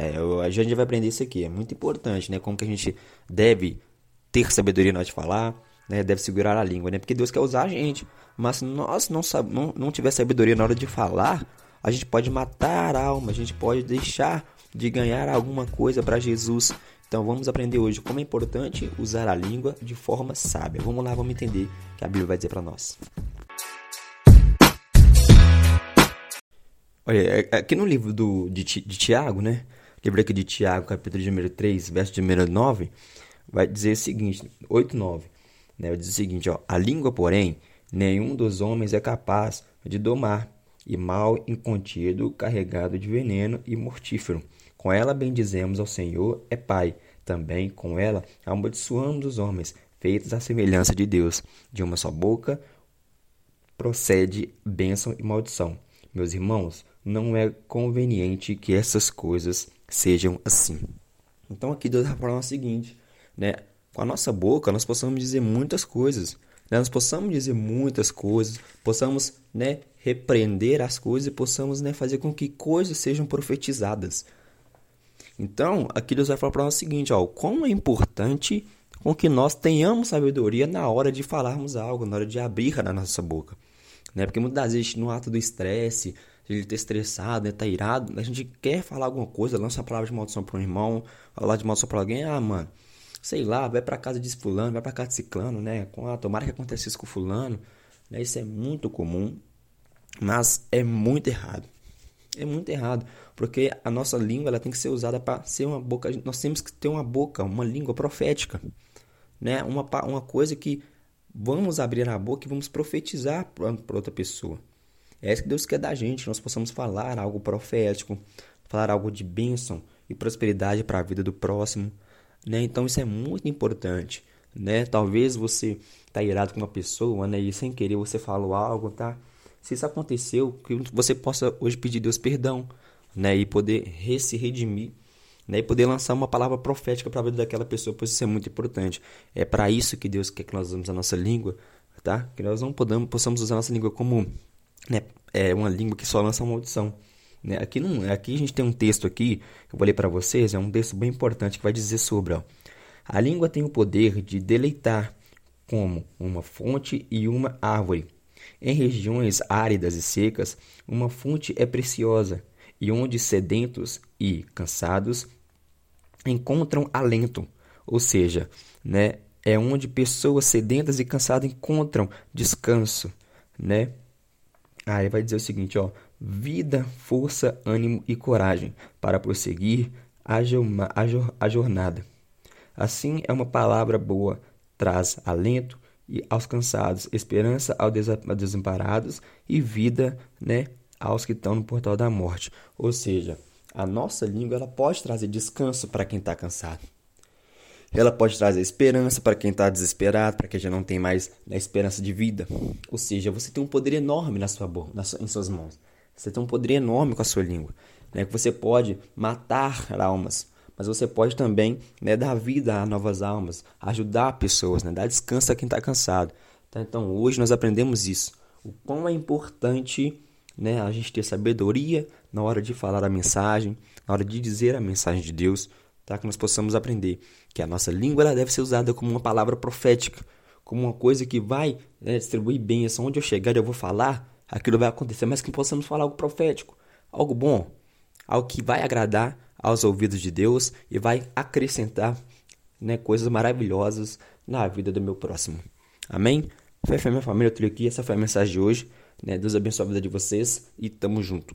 É, a gente vai aprender isso aqui, é muito importante, né? Como que a gente deve ter sabedoria na hora de falar, né? Deve segurar a língua, né? Porque Deus quer usar a gente. Mas se nós não, não, não tiver sabedoria na hora de falar, a gente pode matar a alma, a gente pode deixar de ganhar alguma coisa para Jesus. Então vamos aprender hoje como é importante usar a língua de forma sábia. Vamos lá, vamos entender o que a Bíblia vai dizer para nós. Olha, é, é, aqui no livro do, de, de Tiago, né? Livro aqui de Tiago, capítulo número 3, verso de número 9, vai dizer o seguinte, 8, 9, né? Vai dizer o seguinte, ó, a língua, porém, nenhum dos homens é capaz de domar, e mal incontido, carregado de veneno e mortífero. Com ela bendizemos ao Senhor, é Pai. Também com ela amaldiçoamos os homens, feitos à semelhança de Deus. De uma só boca procede bênção e maldição. Meus irmãos, não é conveniente que essas coisas sejam assim. Então aqui Deus está falando o seguinte, né? Com a nossa boca nós possamos dizer muitas coisas, né? nós possamos dizer muitas coisas, possamos, né, repreender as coisas e possamos, né, fazer com que coisas sejam profetizadas. Então, aqui Deus vai falar para nós o seguinte, ó, como é importante com que nós tenhamos sabedoria na hora de falarmos algo, na hora de abrir a nossa boca. Né? Porque muitas das vezes no ato do estresse, ele está estressado, né, tá irado, a gente quer falar alguma coisa, lança a palavra de maldição para um irmão, falar de maldição para alguém, ah, mano, sei lá, vai para casa de fulano, vai para casa de ciclano, né? Ah, tomara que aconteça isso com fulano, né? Isso é muito comum, mas é muito errado. É muito errado, porque a nossa língua ela tem que ser usada para ser uma boca. Nós temos que ter uma boca, uma língua profética, né? Uma, uma coisa que vamos abrir a boca e vamos profetizar para outra pessoa. É isso que Deus quer da gente, nós possamos falar algo profético, falar algo de bênção e prosperidade para a vida do próximo, né? Então isso é muito importante, né? Talvez você tá irado com uma pessoa, né? E sem querer você falou algo, tá? Se isso aconteceu, que você possa hoje pedir Deus perdão, né? E poder se redimir, né? E poder lançar uma palavra profética para a vida daquela pessoa, pois isso é muito importante. É para isso que Deus quer que nós usemos a nossa língua, tá? Que nós não podamos, possamos usar a nossa língua como né? É uma língua que só lança maldição. Né? Aqui, não, aqui a gente tem um texto aqui, que eu vou ler para vocês, é um texto bem importante que vai dizer sobre, ó, a língua tem o poder de deleitar como uma fonte e uma árvore em regiões áridas e secas, uma fonte é preciosa, e onde sedentos e cansados encontram alento, ou seja, né, é onde pessoas sedentas e cansadas encontram descanso, né? Aí vai dizer o seguinte, ó, vida, força, ânimo e coragem para prosseguir a, a jornada. Assim é uma palavra boa, traz alento, e aos cansados, esperança aos desamparados e vida, né, aos que estão no portal da morte. Ou seja, a nossa língua ela pode trazer descanso para quem está cansado. Ela pode trazer esperança para quem está desesperado, para quem já não tem mais né, esperança de vida. Ou seja, você tem um poder enorme na sua boca, na sua, em suas mãos. Você tem um poder enorme com a sua língua. Né, que você pode matar almas, mas você pode também né, dar vida a novas almas, ajudar pessoas, né, dar descanso a quem está cansado. Tá? Então hoje nós aprendemos isso. O quão é importante né, a gente ter sabedoria na hora de falar a mensagem, na hora de dizer a mensagem de Deus, tá? que nós possamos aprender que a nossa língua ela deve ser usada como uma palavra profética, como uma coisa que vai né, distribuir bênção. Onde eu chegar eu vou falar, aquilo vai acontecer, mas que possamos falar algo profético, algo bom, algo que vai agradar aos ouvidos de Deus e vai acrescentar né, coisas maravilhosas na vida do meu próximo. Amém? Fé, fé, minha família, eu aqui. Essa foi a mensagem de hoje. Né? Deus abençoe a vida de vocês e tamo junto.